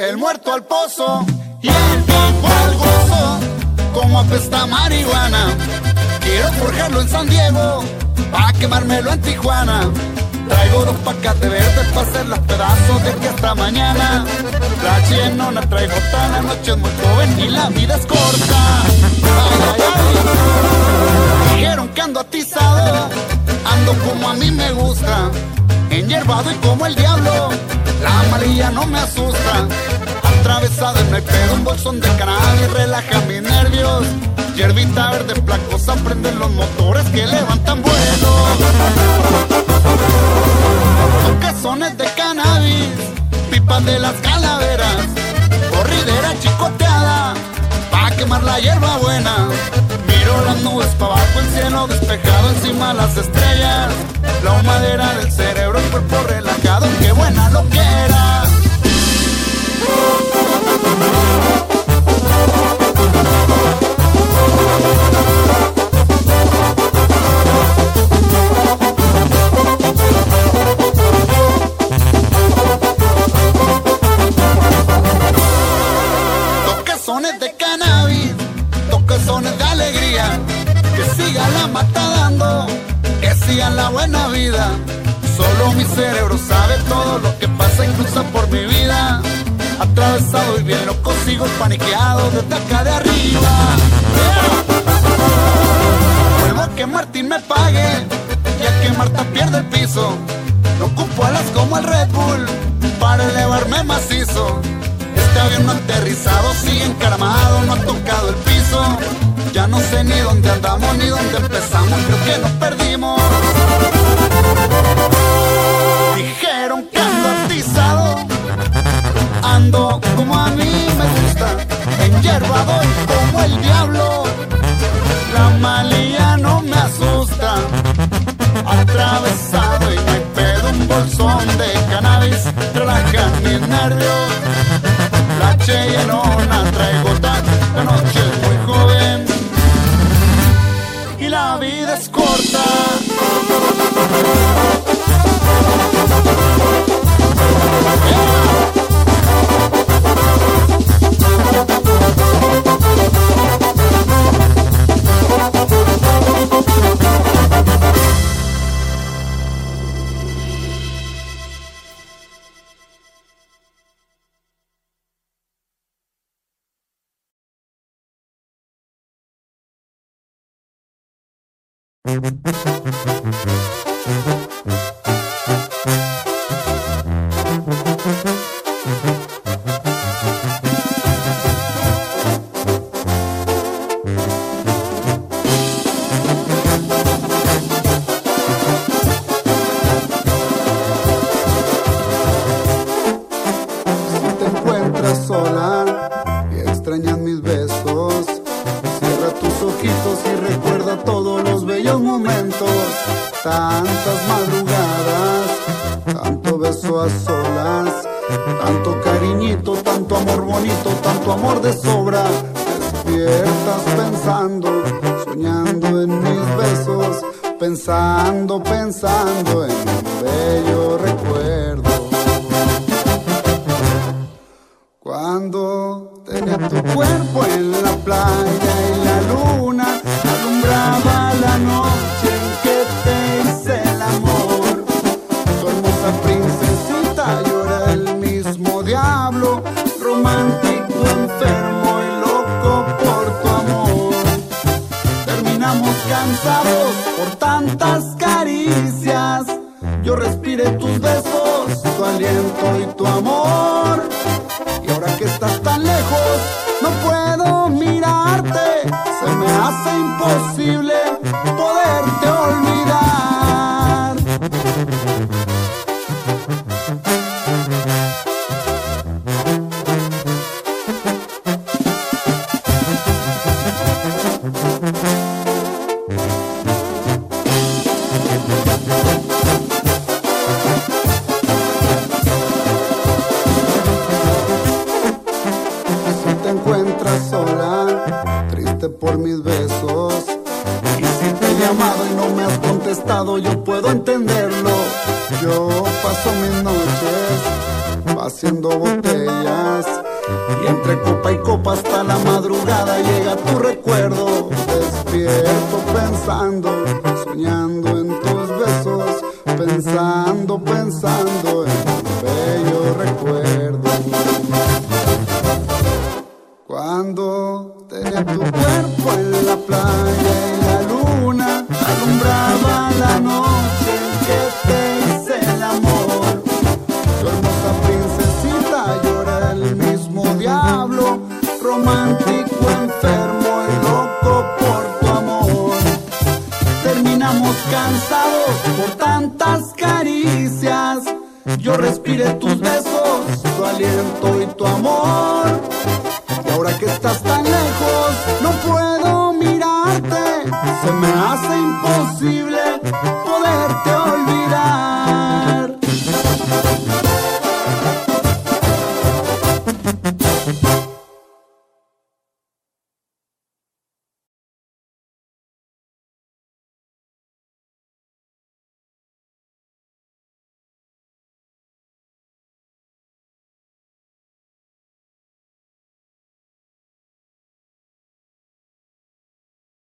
El muerto al pozo y el vivo al gozo, como apesta marihuana. Quiero forjarlo en San Diego, pa' quemármelo en Tijuana. Traigo dos pacates verdes pa' hacer los pedazos de que hasta mañana. La chinona traigo tan la noche es muy joven y la vida es corta. Ay. Dijeron que ando atizado, ando como a mí me gusta. Enyerbado y como el diablo, no me asusta. Atravesado en el pedo, un bolsón de cannabis relaja mis nervios. Hierbita verde placosa, prenden los motores que levantan vuelo. Toquezones de cannabis, pipas de las calaveras, corridera chicoteada, pa' quemar la hierba buena. Miro las nubes pa' abajo, el cielo despejado, encima las estrellas. La humadera del cerebro, el cuerpo relajado, qué buena lo que la mata dando, que siga la buena vida. Solo mi cerebro sabe todo lo que pasa, incluso por mi vida. Atravesado y bien loco, sigo paniqueado desde acá de arriba. Vuelvo a que Martín me pague, ya que Marta pierde el piso. No ocupo alas como el Red Bull para elevarme macizo. Este avión no aterrizado, sigue encaramado, no ha tocado el piso. Ya no sé ni dónde andamos ni dónde empezamos, creo que nos perdimos. Dijeron que ando atizado, ando como a mí me gusta, enyerbado como el diablo. La sola y extrañas mis besos, cierra tus ojitos y recuerda todos los bellos momentos. Tantas madrugadas, tanto beso a solas, tanto cariñito, tanto amor bonito, tanto amor de sobra. Despiertas pensando, soñando en mis besos, pensando, pensando en un bello recuerdo. Por tantas caricias. Yo respiré tus besos, tu aliento y tu amor. Y ahora que estás tan lejos, no puedo mirarte. Se me hace imposible por mis besos. Y si te he llamado y no me has contestado, yo puedo entenderlo. Yo paso mis noches haciendo botellas. Y entre copa y copa hasta la madrugada llega tu recuerdo. Despierto pensando, soñando en tus besos, pensando, pensando en tu bello recuerdo. Cuando tenía tu cuerpo en la playa la luna alumbraba la noche en que te hice el amor. Tu hermosa princesita llora el mismo diablo, romántico, enfermo y loco por tu amor. Terminamos cansados por tantas caricias. Yo respiré tus besos, tu aliento